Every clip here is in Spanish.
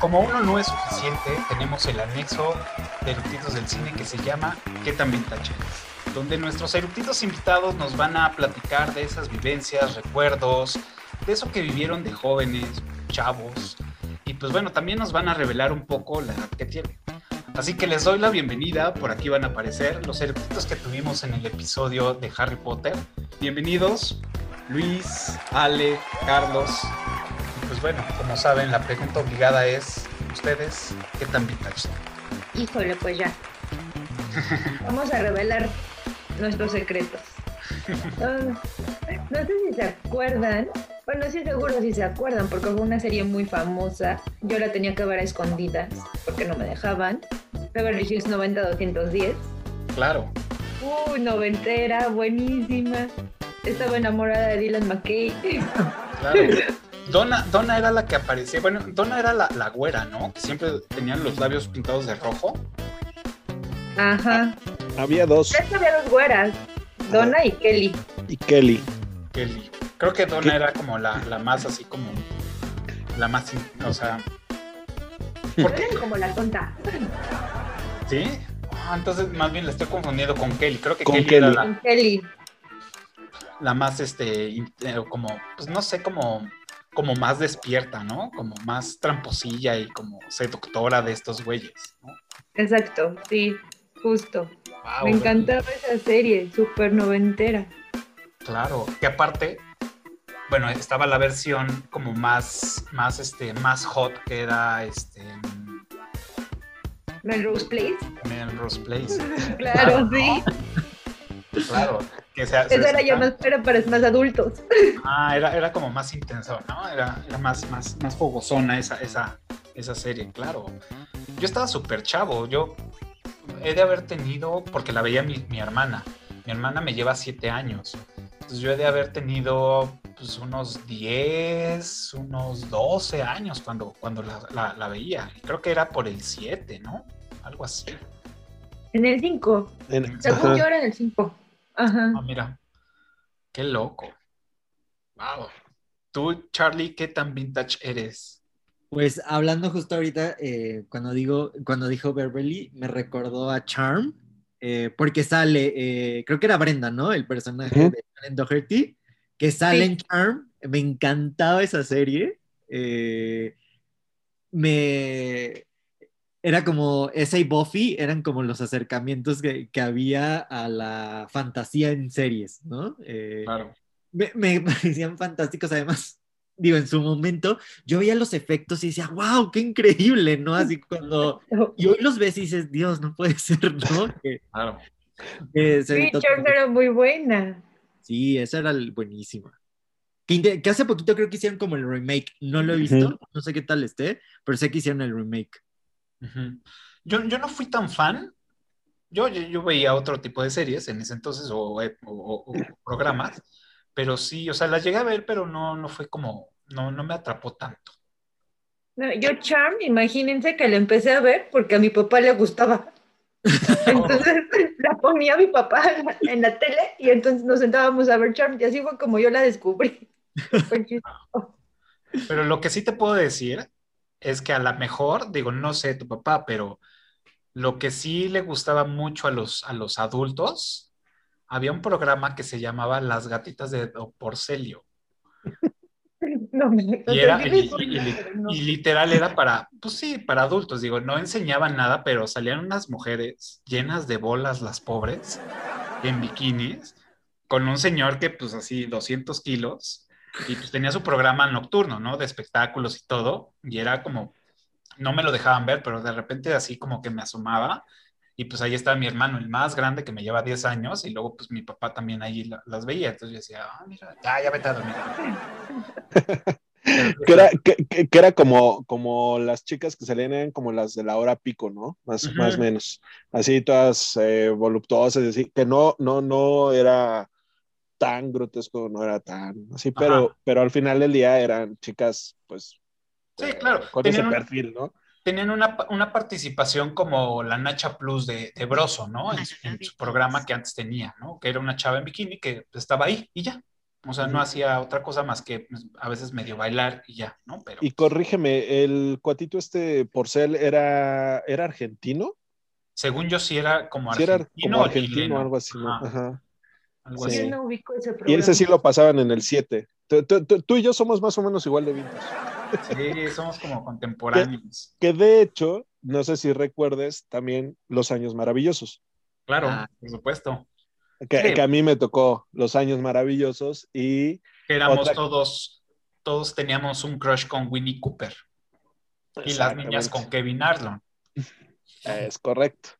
como uno no es suficiente, tenemos el anexo de eructitos del cine que se llama ¿Qué tan vintage? Donde nuestros eructitos invitados nos van a platicar de esas vivencias, recuerdos, de eso que vivieron de jóvenes, chavos. Y pues bueno, también nos van a revelar un poco la edad que tienen. Así que les doy la bienvenida, por aquí van a aparecer los eructitos que tuvimos en el episodio de Harry Potter. Bienvenidos, Luis, Ale, Carlos, pues bueno, como saben, la pregunta obligada es, ¿ustedes qué tan vintage son? Híjole, pues ya. Vamos a revelar nuestros secretos. No, sé si se acuerdan, bueno, sí seguro si se acuerdan, porque fue una serie muy famosa. Yo la tenía que ver a escondidas, porque no me dejaban. Beverly Hills 90-210. Claro. Uy, noventera, buenísima. Estaba enamorada de Dylan McKay. Claro. Donna, Donna era la que aparecía, bueno, Donna era la, la güera, ¿no? Que siempre tenían los labios pintados de rojo. Ajá. Había dos. había dos güeras, Donna y Kelly. Y Kelly. Kelly. Creo que Donna era como la, la, más así como la más, o sea... Porque... Como la tonta. ¿Sí? Ah, entonces más bien la estoy confundiendo con Kelly. Creo que Kelly, era la... Con Kelly. La más, este, eh, como, pues no sé, como como más despierta, ¿no? Como más tramposilla y como seductora de estos güeyes, ¿no? Exacto, sí, justo. Me encantaba esa serie, súper noventera. Claro, que aparte, bueno, estaba la versión como más, más, este, más hot que era, este... Melrose Place. Melrose Place. claro, sí. Claro, esa era ya más, pero para más adultos. Ah, era, era como más intenso, ¿no? Era, era más, más, más fogosona esa, esa, esa serie, claro. Yo estaba súper chavo, yo he de haber tenido, porque la veía mi, mi, hermana, mi hermana me lleva siete años, entonces yo he de haber tenido pues, unos 10, unos 12 años cuando, cuando la, la, veía, creo que era por el 7, ¿no? Algo así. En el 5. Según yo era en el 5. Ajá. Ah, mira, qué loco. Wow. Tú, Charlie, ¿qué tan vintage eres? Pues hablando justo ahorita, eh, cuando digo, cuando dijo Beverly, me recordó a Charm, eh, porque sale, eh, creo que era Brenda, ¿no? El personaje de Brenda Doherty, que sale en Charm. Me encantaba esa serie. me, era como ese y Buffy eran como los acercamientos que, que había a la fantasía en series, ¿no? Eh, claro. Me, me, parecían fantásticos, además, digo, en su momento, yo veía los efectos y decía, wow, qué increíble, ¿no? Así cuando, y hoy los ves y dices, Dios, no puede ser, ¿no? claro. sí, era muy buena. Sí, esa era buenísima. Que, que, hace poquito creo que hicieron como el remake, no lo he visto, no sé qué tal esté, pero sé que hicieron el remake yo, yo no fui tan fan. Yo, yo, veía otro tipo de series en ese entonces o, o, programas, pero sí, o sea, las llegué a ver, pero no, no fue como, no, no me atrapó tanto. No, yo Charm, imagínense que la empecé a ver porque a mi papá le gustaba. Entonces la ponía mi papá en la tele y entonces nos sentábamos a ver Charm y así fue como yo la descubrí. Pero lo que sí te puedo decir es que a lo mejor, digo, no sé tu papá, pero lo que sí le gustaba mucho a los, a los adultos, había un programa que se llamaba Las gatitas de Porcelio. No, me y, era, y, literal era para, pues sí, para adultos, digo, no enseñaban nada, pero salían unas mujeres llenas de bolas, las pobres, en bikinis, con un señor que pues así 200 kilos, y pues tenía su programa nocturno, ¿no? De espectáculos y todo, y era como, no me lo dejaban ver, pero de repente así como que me asomaba, y pues ahí estaba mi hermano, el más grande, que me lleva 10 años, y luego pues mi papá también ahí las veía, entonces yo decía, ah, mira, ya, ya vete a dormir. que, era, que, era como, como las chicas que salían como las de la hora pico, ¿no? Más, más o menos. Así todas eh, voluptuosas, así, que no, no, no era tan grotesco, no era tan así, pero, pero al final del día eran chicas, pues, sí, claro. con ese perfil, ¿no? Tenían una, una, participación como la Nacha Plus de, de Broso, ¿no? En, su programa que antes tenía, ¿no? Que era una chava en bikini que estaba ahí y ya. O sea, no hacía otra cosa más que pues, a veces medio bailar y ya, ¿no? Pero Y corrígeme, el cuatito este Porcel era, era argentino. según yo sí era como Sí, era argentino como o argentino o algo así, ¿no? Ajá, Ajá. Algo Sí. Yo así. no ubico ese Y ese sí lo pasaban en el 7. Tú, tú- tú- tú y yo somos más o menos igual de vintage. Sí, somos como contemporáneos. Que de hecho, no sé si recuerdes también Los Años Maravillosos. Claro, Ah. por supuesto. Que, Sí. que a mí me tocó Los Años Maravillosos y éramos Otra- todos, todos teníamos un crush con Winnie Cooper. Y las niñas con Kevin Arlon. Es correcto.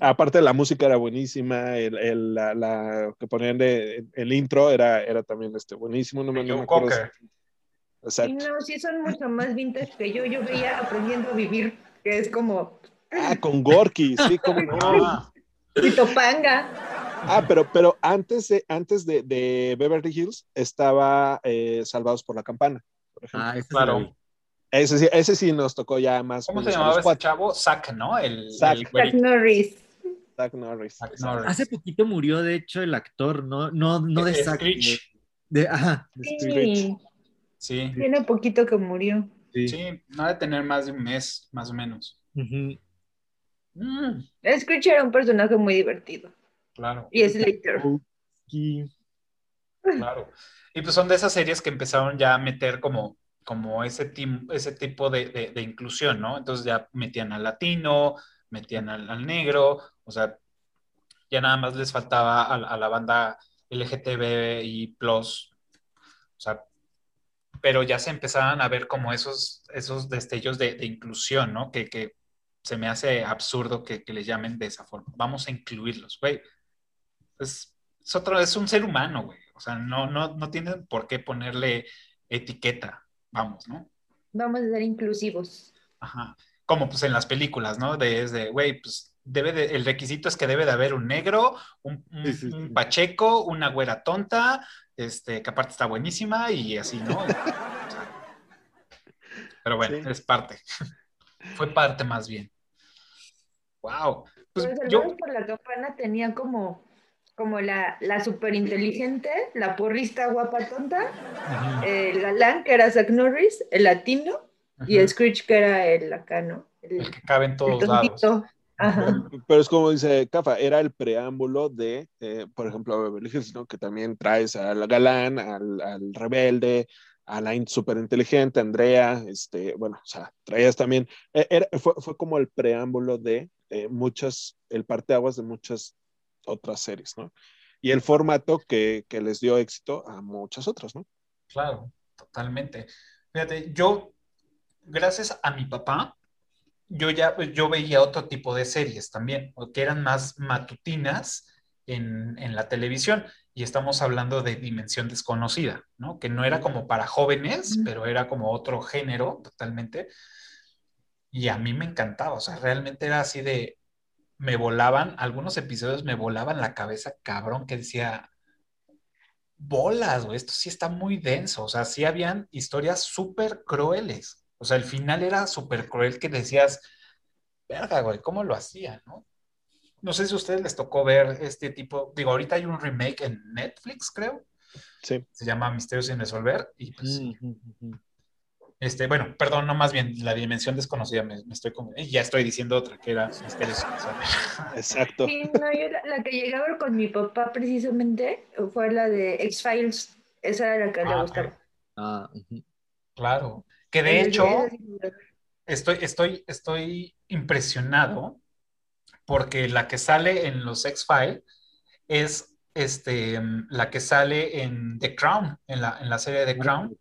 Aparte la música era buenísima, el, el- la, la que ponían de el intro era, era también este, buenísimo, no me, no me acuerdo. Y Exacto. no, sí son mucho más vintage que yo. Yo veía aprendiendo a vivir, que es como Ah, con Gorky, sí, cómo no. Ah, Topanga. Ah, pero, pero antes de, antes de, de Beverly Hills estaba eh, Salvados por la Campana, por ejemplo. Ah, Claro. Ese, sí, ese sí nos tocó ya más. ¿Cómo se llamaba ese chavo? Zack, ¿no? El, Zack. el. Norris. Zack Norris. Hace poquito murió, de hecho, el actor, no, no, no de Eh, Zack, Screech. de- de- ajá, de Screech. Sí, Sí, tiene poquito que murió. Sí. sí, no ha de tener más de un mes, más o menos. Ujú. Mm, Screech era un personaje muy divertido. claro, Y Slater. Claro. Y pues son de esas series que empezaron ya a meter como, como ese, ese tipo de, de- de inclusión, ¿no? Entonces ya metían al latino, metían al, al negro, o sea, ya nada más les faltaba a, a la banda LGTBI+, o sea, pero ya se empezaban a ver como esos, esos destellos de, de inclusión, ¿no? Que, que se me hace absurdo que, que le llamen de esa forma. Vamos a incluirlos, güey. Es, es otro, es un ser humano, güey. O sea, no, no, no tienen por qué ponerle etiqueta, vamos, ¿no? Vamos a ser inclusivos. Ajá. Como pues en las películas, ¿no? De, es de, güey, pues debe de, el requisito es que debe de haber un negro, un, un- Sí, sí, sí. un pacheco, una güera tonta, este, que aparte está buenísima y así, ¿no? Pero bueno, Sí. es parte. Fue parte más bien. Wow. Pues Pero yo, por la Campana tenía como, como la, la super inteligente, la porrista guapa tonta, el galán que era Zack Norris, el latino, y el Screech que era el acá, ¿no? El, el que cabe en todos lados. Ajá. Pero es como dice Cafa, era el preámbulo de, eh, por ejemplo, Beverly Hills, ¿no? Que también traes al galán, al, al rebelde, a la súper inteligente, Andrea, este, bueno, o sea, traías también, eh, era- fue, fue como el preámbulo de eh, muchas, el parteaguas de muchas otras series, ¿no? Y el formato que, que les dio éxito a muchas otras, ¿no? Claro, totalmente. Fíjate, yo, gracias a mi papá, yo ya yo veía otro tipo de series también, que eran más matutinas en, en la televisión. Y estamos hablando de Dimensión Desconocida, ¿no? Que no era como para jóvenes, Ujú. pero era como otro género totalmente. Y a mí me encantaba, o sea, realmente era así de, me volaban, algunos episodios me volaban la cabeza, cabrón, que decía, bolas, güey, esto sí está muy denso, o sea, sí habían historias súper crueles, o sea, el final era súper cruel que decías, verga, güey, ¿cómo lo hacía, no? No sé si a ustedes les tocó ver este tipo, digo, ahorita hay un remake en Netflix, creo, Sí. se llama Misterios sin resolver, y pues, este, bueno, perdón, no más bien, la dimensión desconocida, me, me estoy, con- y ya estoy diciendo otra, que era Misterios sin resolver. Exacto. Sí, no, yo la, la que llegué a ver con mi papá precisamente fue la de X-Files. Esa era la que le Ah, ok. gustaba. Ah, ujú. Claro, que de hecho... estoy, estoy, estoy impresionado porque la que sale en los X-Files es este, la que sale en The Crown, en la, en la serie de The Crown,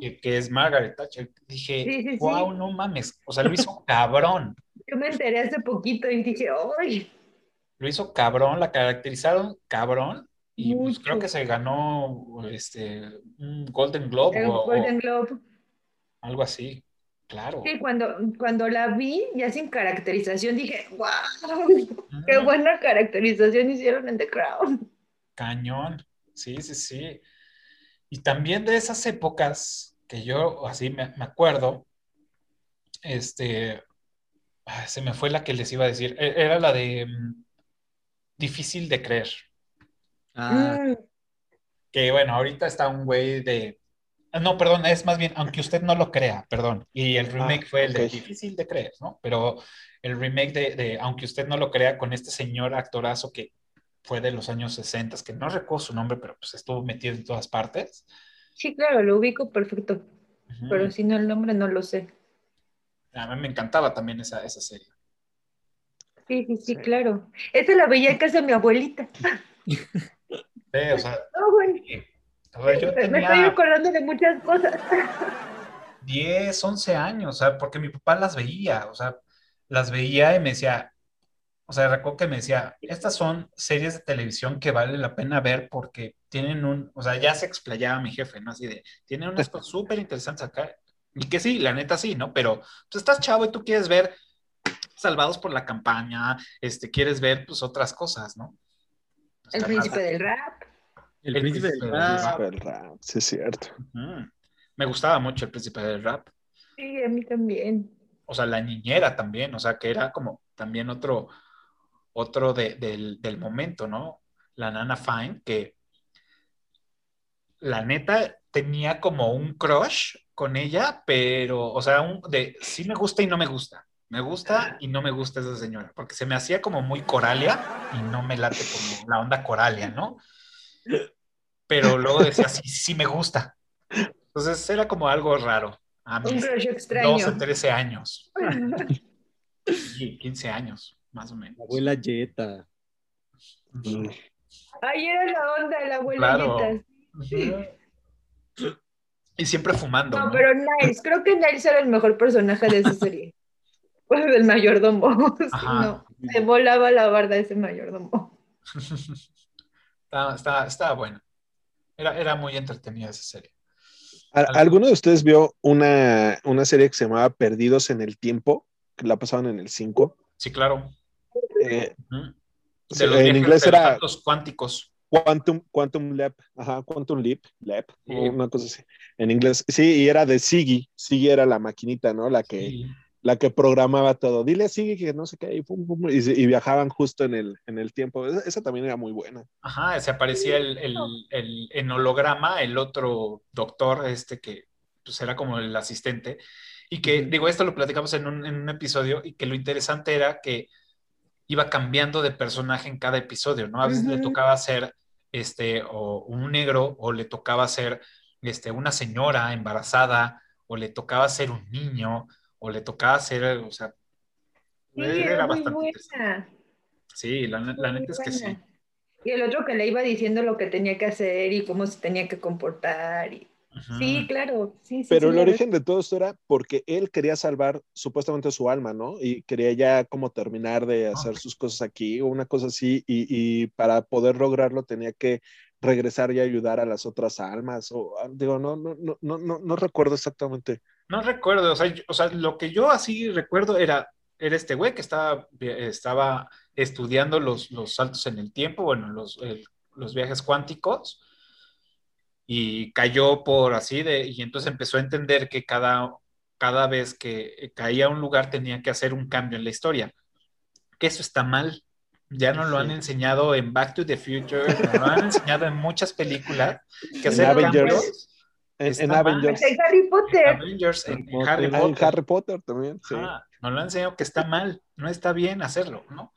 que, que es Margaret Thatcher. Dije, Sí, sí, sí. wow, no mames, o sea, lo hizo cabrón, Yo me enteré hace poquito y dije, ¡ay! lo hizo cabrón, la caracterizaron cabrón. Y pues creo que se ganó este, un Golden Globe El o, o Golden Globe. Algo así. Claro. Sí, cuando, cuando la vi, ya sin caracterización, dije, ¡wow! ¡Qué buena caracterización hicieron en The Crown! Cañón, sí, sí, sí. Y también de esas épocas que yo así me, me acuerdo, este, se me fue la que les iba a decir, E- era la de mm, difícil de creer. Ah, Mm, Que bueno, ahorita está un güey de. Ah, No, perdón, es más bien, aunque usted no lo crea, perdón. Y el remake fue el de difícil de creer, ¿no? Pero el remake de, de Aunque usted no lo crea, con este señor actorazo que fue de los años 60, que no recuerdo su nombre, pero pues estuvo metido en todas partes. Sí, claro, lo ubico perfecto, pero si no el nombre no lo sé. A mí me encantaba también esa, esa serie. Sí, sí, sí, Sí. claro. Esa la veía en casa de mi abuelita. Sí, o sea, No, bueno, o sea, yo me estoy acordando de muchas cosas. 10, 11 años, o sea, porque mi papá las veía, o sea, las veía y me decía, o sea, recuerdo que me decía, estas son series de televisión que vale la pena ver porque tienen un, o sea, ya se explayaba mi jefe, ¿no? Así de, tienen unas cosas súper interesantes acá. Y que sí, la neta sí, ¿no? Pero pues estás chavo y tú quieres ver Salvados por la Campaña, este, quieres ver pues otras cosas, ¿no? O El príncipe del rap. El, El príncipe del príncipe del rap. El rap, sí, es cierto. Me gustaba mucho el príncipe del rap. Sí, a mí también. o sea, la niñera también, o sea, que era como también otro, otro de- del, del momento, ¿no? La Nana Fine, que la neta tenía como un crush con ella, pero, o sea, un, de sí me gusta y no me gusta. Me gusta y no me gusta esa señora, porque se me hacía como muy coralia y no me late como la onda coralia, ¿no? Pero luego decía, sí, sí me gusta. Entonces era como algo raro. A Un mis crush 12 extraño. 13 años. Sí, 15 años, más o menos. La abuela Jetta. Mm. Ahí era la onda de la Claro. abuelita. Ujú. Y siempre fumando, No, ¿no? pero Niles, creo que Niles era el mejor personaje de esa serie. Pues el mayordomo. Ajá. no, me volaba la barda ese mayordomo. estaba, estaba, estaba bueno. Era, era muy entretenida esa serie. ¿Al- ¿Alguno de ustedes vio una, una serie que se llamaba Perdidos en el Tiempo? Que la pasaban en el 5. Sí, claro. Eh, De los en viajes inglés de los era- saltos cuánticos. Quantum, Quantum Leap, ajá, Quantum Leap, Leap, Sí. una cosa así. En inglés, sí, y era de Siggy. Siggy era la maquinita, ¿no? La que, Sí. La que programaba todo. Dile a Siggy que no sé qué, y, pum, pum, y, viajaban justo en el, en el tiempo. Esa, esa también era muy buena. Ajá, se aparecía el, el, el- en holograma, el otro doctor, este que pues era como el asistente, y que, digo, esto lo platicamos en un, en un episodio, y que lo interesante era que iba cambiando de personaje en cada episodio, ¿no? A veces le tocaba ser este, o un negro, o le tocaba ser este, una señora embarazada, o le tocaba ser un niño, o le tocaba ser, o sea, Sí, era muy interesante. buena. Sí, la, la neta es que sí. Y el otro que le iba diciendo lo que tenía que hacer y cómo se tenía que comportar. y-. Sí, claro. Sí, sí, Pero sí, el origen de todo esto era porque él quería salvar supuestamente su alma, ¿no? Y quería ya como terminar de hacer sus cosas aquí o una cosa así, y, y para poder lograrlo tenía que regresar y ayudar a las otras almas. O ah, digo, no, no, no, no, no, no recuerdo exactamente. No recuerdo, o sea, yo- o sea, lo que yo así recuerdo era, era este güey que estaba, estaba estudiando los, los saltos en el tiempo, bueno, los, el- los viajes cuánticos, y cayó por así de, y entonces empezó a entender que cada, cada vez que caía a un lugar tenía que hacer un cambio en la historia, que eso está mal. Ya nos lo han enseñado en Back to the Future, nos lo han enseñado en muchas películas, que hacer cambios En, en. Avengers, En Harry Potter. Avengers, en, Harry en Harry ah, en Potter. Harry Potter también, sí. Ajá, nos lo han enseñado que está mal, no está bien hacerlo, ¿no?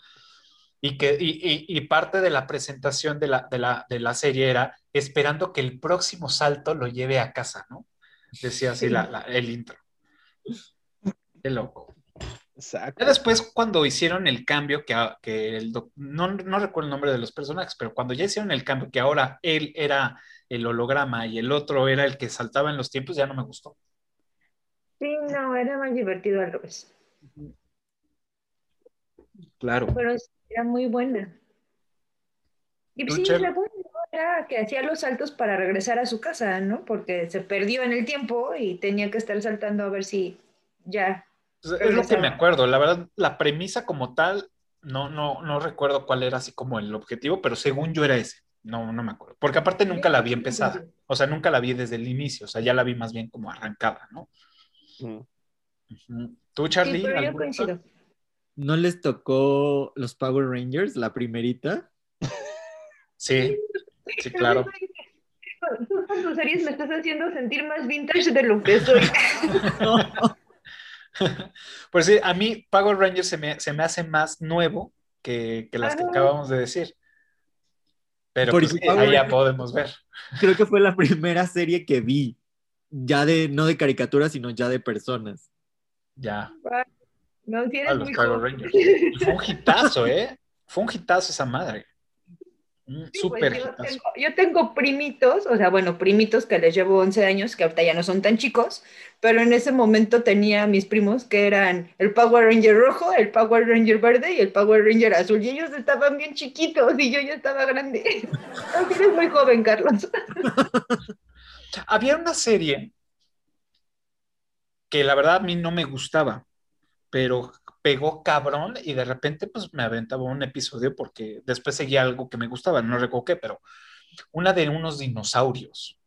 Y, que, y, y- y parte de la presentación de la, de, la, de la serie era esperando que el próximo salto lo lleve a casa, ¿no? Decía así la- la- el intro. Qué loco. Exacto. Ya después, cuando hicieron el cambio, que, que el no, no recuerdo el nombre de los personajes, pero cuando ya hicieron el cambio, que ahora él era el holograma y el otro era el que saltaba en los tiempos, ya no me gustó. Sí, no, era más divertido al revés. Claro. Pero sí, era muy buena. Y ¿Tú, sí, la buena era que hacía los saltos para regresar a su casa, ¿no? Porque se perdió en el tiempo y tenía que estar saltando a ver si ya. Pues, es lo que me acuerdo. La verdad, la premisa como tal, no, no, no recuerdo cuál era así como el objetivo, pero según yo era ese. No, no me acuerdo. Porque aparte nunca la vi empezada. O sea, nunca la vi desde el inicio. O sea, ya la vi más bien como arrancada, ¿no? ¿Tú, Charlie? ¿No les tocó los Power Rangers, la primerita? Sí, sí, claro. tú con tus series me estás haciendo sentir más vintage de lo que soy. Pues sí, a mí Power Rangers se me, se me hace más nuevo que, que las que acabamos de decir. Pero pues, ahí ya podemos ver. Creo que fue la primera serie que vi, ya de, no de caricaturas, sino ya de personas. Ya, No, si eres a los muy Power joven. Rangers. Y fue un hitazo, ¿eh? Fue un hitazo esa madre. Sí, pues, súper yo, tengo, yo tengo primitos, o sea, bueno, primitos que les llevo 11 años, que ahorita ya no son tan chicos, pero en ese momento tenía mis primos que eran el Power Ranger rojo, el Power Ranger verde y el Power Ranger azul, y ellos estaban bien chiquitos y yo ya estaba grande. Eres muy joven, Carlos. Había una serie que la verdad a mí no me gustaba, pero pegó cabrón y de repente pues me aventaba un episodio porque después seguía algo que me gustaba, no recuerdo qué, pero una de unos dinosaurios.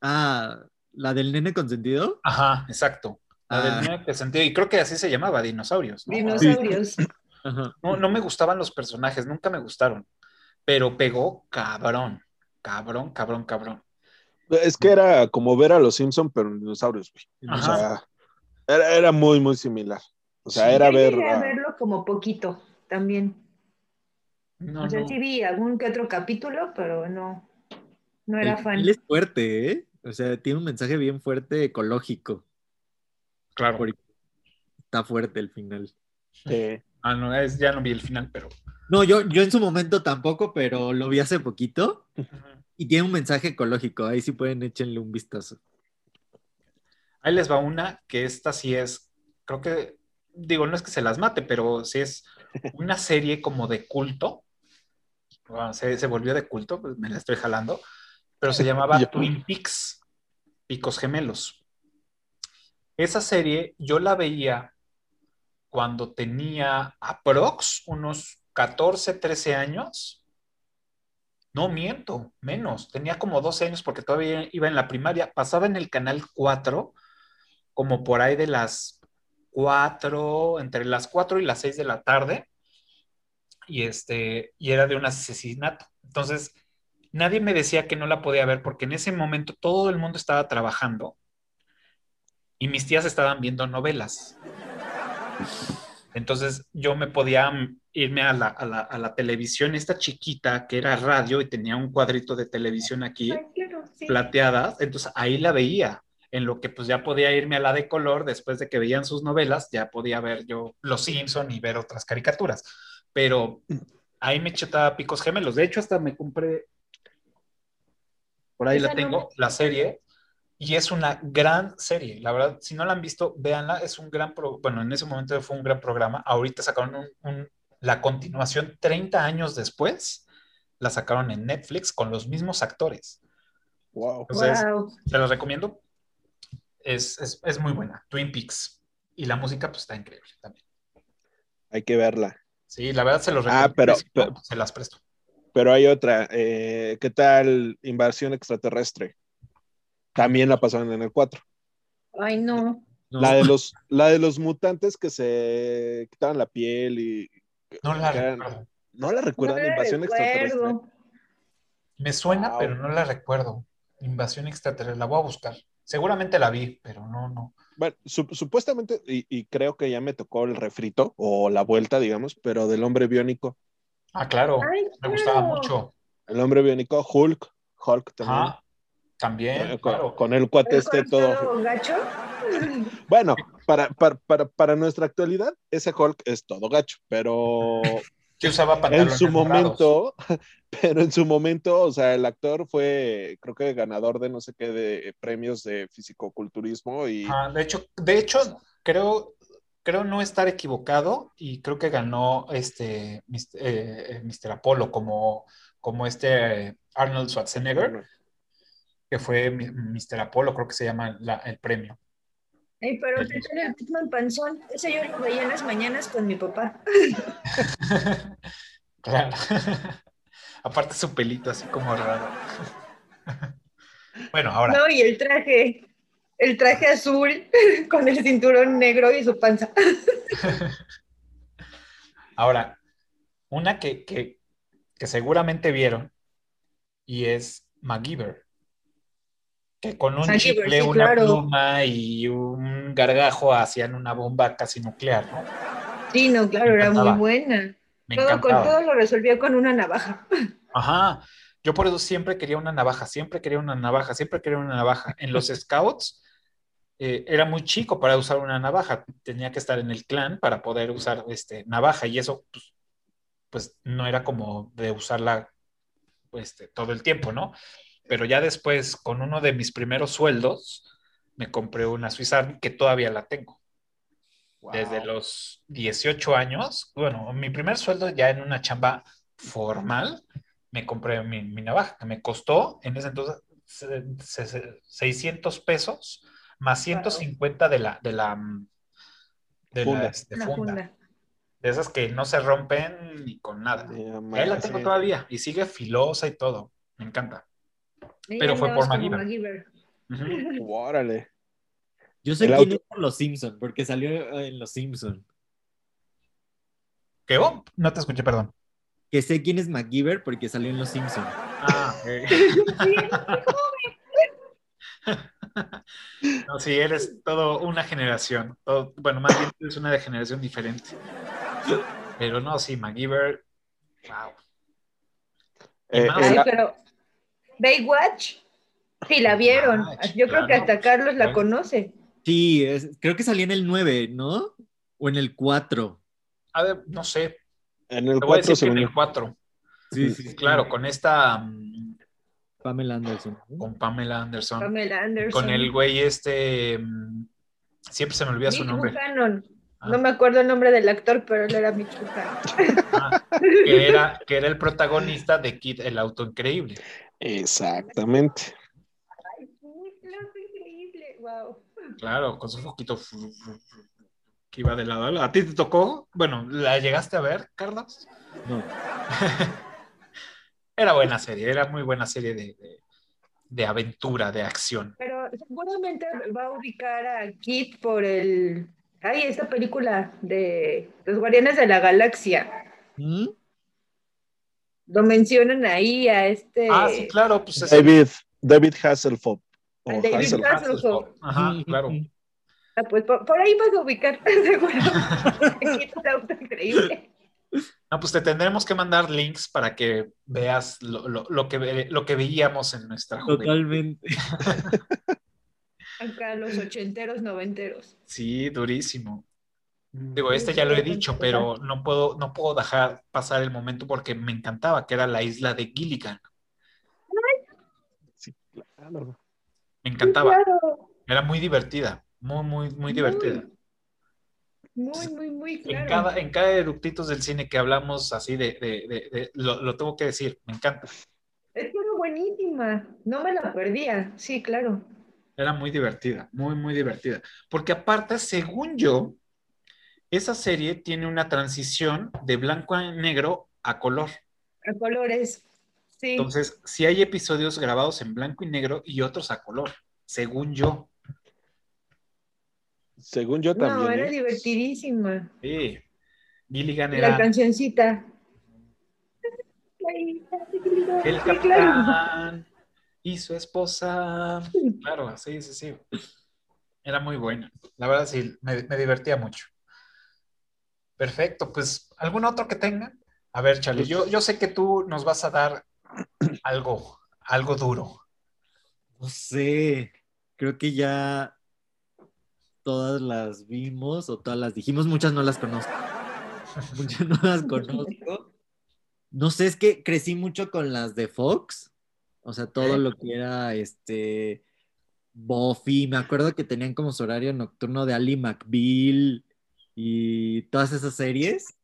Ah, ¿la del nene consentido? Ajá, exacto. La Ah. del nene que sentido, y creo que así se llamaba, dinosaurios. ¿no? Dinosaurios. No, no me gustaban los personajes, nunca me gustaron, pero pegó cabrón, cabrón, cabrón, cabrón. Es que era como ver a los Simpson pero en dinosaurios, güey. O sea, era, era muy, muy similar. O sea, Sí. era Yo ver. llegué a a- verlo como poquito también. No, o sea, no. sí vi algún que otro capítulo, pero no, no era El fan. final es fuerte, ¿eh? O sea, tiene un mensaje bien fuerte ecológico. Claro. Porque está fuerte el final. Sí. Ah, no, es, ya no vi el final, pero. No, yo, yo en su momento tampoco, pero lo vi hace poquito y tiene un mensaje ecológico. Ahí sí pueden échenle un vistazo. Ahí les va una que esta sí es, creo que, digo, no es que se las mate, pero sí es una serie como de culto. Bueno, se, se volvió de culto, pues me la estoy jalando, pero se llamaba. Twin Peaks, Picos Gemelos. Esa serie yo la veía cuando tenía aprox unos 14, 13 años. No miento, menos. Tenía como 12 años porque todavía iba en la primaria. Pasaba en el canal 4, como por ahí de las 4, entre las 4 y las 6 de la tarde. Y, este, y era de un asesinato. Entonces, nadie me decía que no la podía ver porque en ese momento todo el mundo estaba trabajando y mis tías estaban viendo novelas. Entonces yo me podía irme a la, a la- a la televisión, esta chiquita que era radio y tenía un cuadrito de televisión aquí, Ay, claro, sí. plateadas, entonces ahí la veía, en lo que pues ya podía irme a la de color después de que veían sus novelas, ya podía ver yo Los Simpson y ver otras caricaturas, pero ahí me chetaba Picos Gemelos, de hecho hasta me compré, por ahí la no tengo, me- la serie, y es una gran serie, la verdad, si no la han visto, véanla, es un gran, pro- bueno, en ese momento fue un gran programa, ahorita sacaron un- un- la continuación 30 años después, la sacaron en Netflix con los mismos actores. Wow. Entonces, Wow. te los recomiendo. Es, es, es muy buena, Twin Peaks. Y la música, pues está increíble también. Hay que verla. Sí, la verdad se los Ah, recomiendo. pero- y si no, pero- pues, se las presto. Pero hay otra. eh, ¿Qué tal Invasión Extraterrestre? También la pasaron en el 4. Ay, no. La, de los, la de los mutantes que se quitaban la piel y. No la eran- recuerdo. ¿No la recuerdan? No Invasión Extraterrestre. Me suena, Wow. pero no la recuerdo. Invasión extraterrestre, la voy a buscar. Seguramente la vi, pero no, no. Bueno, su- supuestamente, y, y creo que ya me tocó el refrito o la vuelta, digamos, pero del hombre biónico. Ah, claro, Ay, me gustaba claro. mucho. El hombre biónico, Hulk, Hulk también. Ajá, también, Eh, con, claro. con el cuate ¿El este todo. gacho? Bueno, para, para, para, para nuestra actualidad, ese Hulk es todo gacho, pero Que usaba en pantalones su morados. momento, pero en su momento, o sea, el actor fue, creo que ganador de no sé qué de premios de fisicoculturismo y Ah, de hecho, de hecho, creo, creo no estar equivocado y creo que ganó este Mr. eh, eh, Mr. Apolo como, como este Arnold Schwarzenegger, que fue Mr. Apolo, creo que se llama la- el premio. Ay, pero te tiene el Pitman panzón. Ese yo lo veía en las mañanas con mi papá. Claro. Aparte su pelito así como raro. Bueno, ahora, No, y el traje. El traje azul con el cinturón negro y su panza. ahora, una que, que, que seguramente vieron y es MacGyver. Que con un chicle, sí, una claro. pluma y un gargajo hacían una bomba casi nuclear, ¿no? Sí, no, claro, era muy buena. Me Todo, con, todo lo resolvía con una navaja. Ajá. Yo por eso siempre quería una navaja, siempre quería una navaja, siempre quería una navaja. En los scouts eh, era muy chico para usar una navaja. Tenía que estar en el clan para poder usar este, navaja y eso pues, pues, no era como de usarla este, todo el tiempo, ¿no? Pero ya después, con uno de mis primeros sueldos, me compré una Swiss Army que todavía la tengo. Desde los 18 años, bueno, mi primer sueldo ya en una chamba formal, me compré mi, mi navaja, que me costó en ese entonces se- se- se- 600 pesos más 150 de la, de la, mm, de la, Funda. este, funda. funda. De esas que no se rompen ni con nada. Ahí la tengo sí. todavía y sigue filosa y todo. Me encanta. Pero fue por MacGyver. Ujú. Órale. Yo sé quién es por Los Simpson, porque salió en Los Simpson. ¿Qué? Oh, no te escuché, perdón. Que sé quién es MacGyver porque salió en Los Simpson. Ah, ok. No, sí, eres todo una generación. todo- bueno, más bien eres una de generación diferente. Pero no, sí, MacGyver. Wow. Eh, más? el- Ay, pero Baywatch, sí la vieron. Baywatch, Yo creo que hasta Carlos la conoce. Sí, es- creo que salía en el 9, ¿no? O en el 4. A ver, no sé. en el Te voy a 4 decir se que en unió. el 4. Sí, sí, sí. Claro, con esta. mm, Pamela Anderson. Con Pamela Anderson. Pamela Anderson. Con el güey este. mm, Siempre se me olvida su nombre. Buchanan. Ah. No me acuerdo el nombre del actor, pero él era Mitch. Ah, que, era, que era el protagonista de Kid el auto increíble. Exactamente. Ay, increíble. Wow. Claro, con su foquito que iba de lado a lado. ¿A ti te tocó? Bueno, ¿la llegaste a ver, Carlos? No. Era buena serie, era muy buena serie de, de- de aventura, de acción. Pero seguramente va a ubicar a Kit por el. Ay, esta película de Los Guardianes de la Galaxia. ¿Mm? Lo mencionan ahí a este. Ah, sí, claro, pues es David, David Hasselhoff. David Hasselhoff. Hasselhoff. Ajá, claro. Ah, pues por, por ahí vas a ubicar, seguro. Auto increíble. No, pues te tendremos que mandar links para que veas lo, lo- lo que, ve- lo que veíamos en nuestra juventud. Totalmente. Acá los ochenteros, noventeros. Sí, durísimo. Digo, este ya lo he dicho, pero no puedo, no puedo dejar pasar el momento porque me encantaba, que era la isla de Gilligan. Sí, claro. Me encantaba. Claro. Era muy divertida, muy, muy, muy divertida. Muy, muy, muy En claro. cada, en cada eructitos del cine que hablamos así de, de- de- de- lo, lo tengo que decir, me encanta. Es que era buenísima. No me la perdía. Sí, claro. Era muy divertida, muy, muy divertida. Porque aparte, según yo, esa serie tiene una transición de blanco a negro a color. A colores. Sí. Entonces, sí hay episodios grabados en blanco y negro y otros a color, según yo. Según yo no, también. era ¿eh? divertidísima. Sí. Gilligan La era cancioncita. el Sí, claro. capitán y su esposa. Claro, sí, sí, sí. Era muy buena. La verdad, sí, me, me divertía mucho. Perfecto, pues, ¿algún otro que tenga? A ver, Charlie, yo, yo sé que tú nos vas a dar algo, algo duro. No sé. Creo que ya todas las vimos o todas las dijimos. Muchas no las conozco. Muchas no las conozco. No sé, es que crecí mucho con las de Fox. O sea, todo lo que era este Buffy. Me acuerdo que tenían como su horario nocturno de Ali McBeal y todas esas series.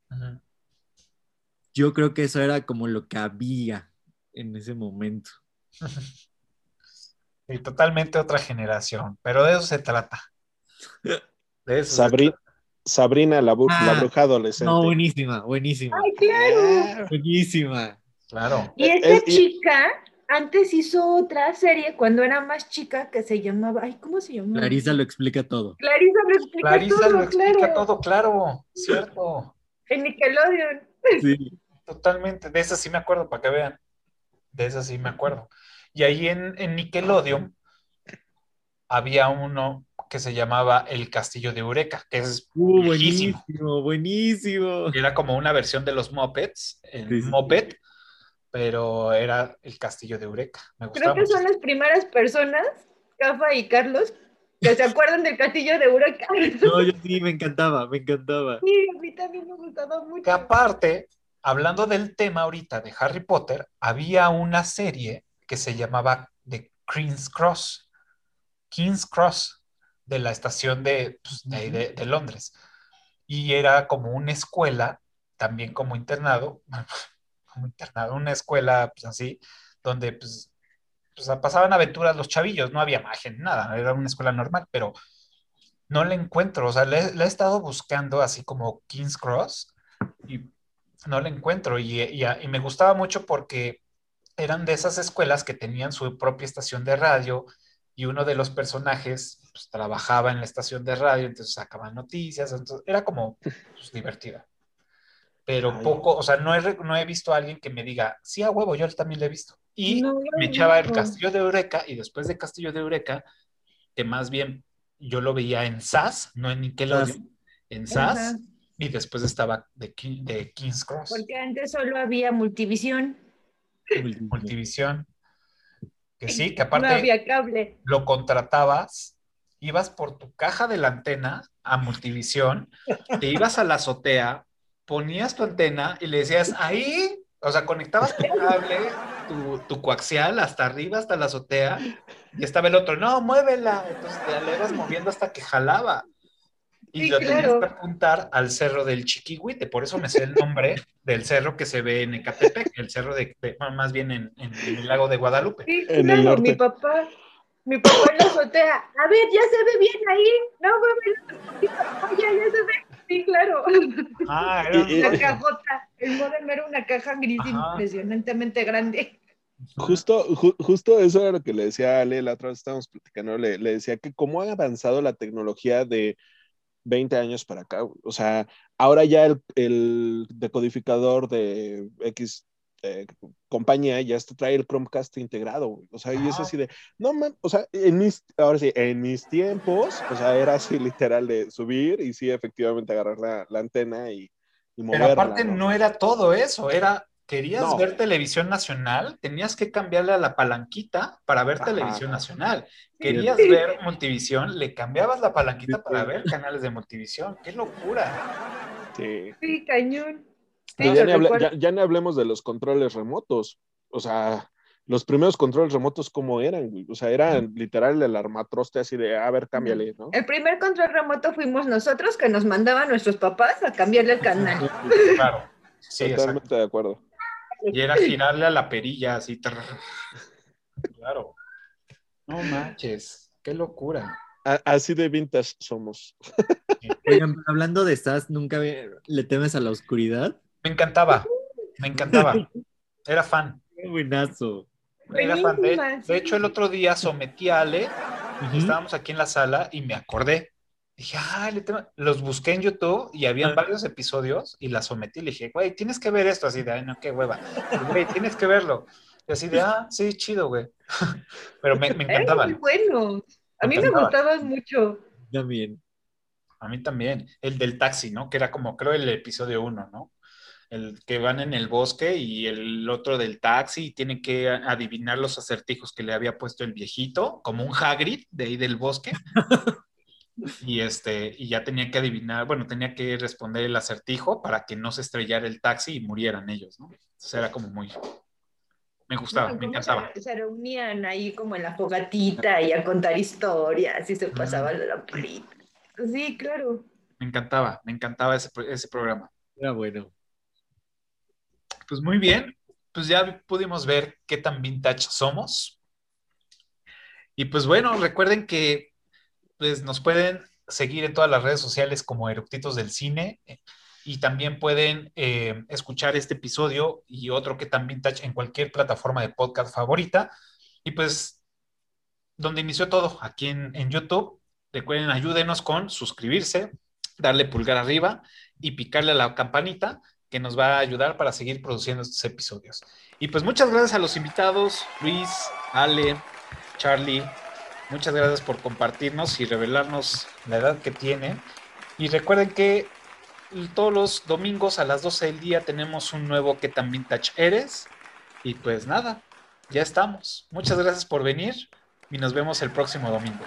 Yo creo que eso era como lo que había en ese momento. Sí, totalmente otra generación, pero de eso se trata. De eso se Sabri- Sabrina, la, bu- Ah, la bruja adolescente. No, buenísima, buenísima. Ay, claro. Buenísima. Claro. Y esta es- y- chica antes hizo otra serie cuando era más chica que se llamaba. Ay, ¿cómo se llamaba? Clarisa lo explica todo. Clarisa lo explica Clarisa todo, lo explica claro. todo, claro, cierto. En Nickelodeon. Sí. Totalmente. De esa sí me acuerdo, para que vean. De esa sí me acuerdo. Y ahí en, en Nickelodeon había uno que se llamaba El Castillo de Eureka, que es Uh, buenísimo, buenísimo. Era como una versión de los Muppets, el Sí, sí. Muppet, pero era El Castillo de Eureka. Me Creo que mucho. son las primeras personas, Cafa y Carlos, que se acuerdan del castillo de Huracán. No, yo sí, me encantaba, me encantaba. Sí, a mí también me gustaba mucho. Que aparte, hablando del tema ahorita de Harry Potter, había una serie que se llamaba The King's Cross, King's Cross, de la estación de, pues, de, de- de Londres. Y era como una escuela, también como internado, como internado, una escuela pues así, donde pues, pues, pasaban aventuras los chavillos, no había magia nada, era una escuela normal, pero no la encuentro, o sea, le, le he estado buscando así como King's Cross y no la encuentro y, y- y me gustaba mucho porque eran de esas escuelas que tenían su propia estación de radio y uno de los personajes pues, trabajaba en la estación de radio, entonces sacaban noticias, entonces era como pues, divertida. Pero Ay. poco, o sea, no he, no he visto a alguien que me diga, sí, a huevo, yo también lo he visto. Y No, me no. echaba el Castillo de Eureka y después de Castillo de Eureka, que más bien yo lo veía en SAS, no en Nickelodeon, en SAS, Ajá. y después estaba de, de King's Cross, Porque antes solo había multivisión, Multivisión. Que sí, que no aparte había cable. lo contratabas, ibas por tu caja de la antena a Multivisión, te ibas a la azotea, ponías tu antena y le decías ahí, o sea, conectabas tu cable, tu, tu coaxial hasta arriba, hasta la azotea, y estaba el otro, no, muévela. Entonces te la ibas moviendo hasta que jalaba. Y Sí, lo tenías claro. que apuntar al cerro del Chiquihuite, por eso me sé el nombre del cerro que se ve en Ecatepec, el cerro de, más bien en, en el lago de Guadalupe. Sí, En el norte. mi papá, mi papá en la azotea. A ver, ya se ve bien ahí. No, poquito. Oye, ya se ve. Sí, claro. Ah, era La cajota. El modem era una caja gris Ajá. impresionantemente grande. Justo, ju- justo eso era lo que le decía a Ale, la otra vez estábamos platicando, le, le decía que cómo ha avanzado la tecnología de 20 años para acá. O sea, ahora ya el, el decodificador de X eh, compañía ya está, trae el Chromecast integrado. O sea, y es así de, no man, o sea, en mis, ahora sí, en mis tiempos, o sea, era así literal de subir y sí, efectivamente agarrar la, la antena y, y Pero moverla. aparte no era todo eso, era, querías No. ver televisión nacional, tenías que cambiarle a la palanquita para ver Ajá. televisión nacional. Querías ver multivisión, le cambiabas la palanquita Sí, para ver canales de multivisión. ¡Qué locura! Sí. Sí, cañón. Sí, Y lo ya, ni hable- recuerdo. ya- ya ni hablemos de los controles remotos. O sea, los primeros controles remotos, ¿cómo eran? güey? O sea, eran literal el armatroste así de, a ver, cámbiale, ¿no? El primer control remoto fuimos nosotros que nos mandaban nuestros papás a cambiarle el canal. Claro. Sí, exacto. Totalmente de acuerdo. Y era girarle a la perilla así. Claro. No manches, qué locura. A- así de vintage somos. Oigan, hablando de estas, ¿nunca le temes a la oscuridad? Me encantaba, me encantaba. Era fan. Qué buenazo. Era fan. De, de hecho, el otro día sometí a Ale estábamos aquí en la sala y me acordé. Dije, tengo-". los busqué en YouTube y habían Ah. varios episodios y la sometí. Le dije, güey, tienes que ver esto. Así de, ay, no, qué hueva. Güey, tienes que verlo. Y así de, ah, sí, chido, güey. Pero me, me Eran muy encantaban. buenos. A Me mí me encantaban. gustaban mucho. También. A mí también. El del taxi, ¿no? Que era como, creo, el episodio uno, ¿no? El que van en el bosque y el otro del taxi y tienen que adivinar los acertijos que le había puesto el viejito, como un Hagrid de ahí del bosque. Y este, y ya tenía que adivinar, bueno, tenía que responder el acertijo para que no se estrellara el taxi y murieran ellos, ¿no? Entonces era como muy. Me gustaba, me encantaba. Se, se reunían ahí como en la fogatita y a contar historias y se pasaba la lamparita. Sí, claro. Me encantaba, me encantaba ese, ese programa. Era bueno. Pues muy bien, pues ya pudimos ver qué tan vintage somos. Y pues bueno, recuerden que pues, nos pueden seguir en todas las redes sociales como Eructitos del Cine eh, y también pueden eh, escuchar este episodio y otro que tan vintage en cualquier plataforma de podcast favorita. Y pues donde inició todo, aquí en YouTube. Recuerden, ayúdenos con suscribirse, darle pulgar arriba y picarle a la campanita que nos va a ayudar para seguir produciendo estos episodios. Y pues muchas gracias a los invitados, Luis, Ale, Charlie, Muchas gracias por compartirnos y revelarnos la edad que tienen. Y recuerden que todos los domingos a las 12 del día tenemos un nuevo que vintage eres. Y pues nada, ya estamos. Muchas gracias por venir y nos vemos el próximo domingo.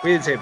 Cuídense.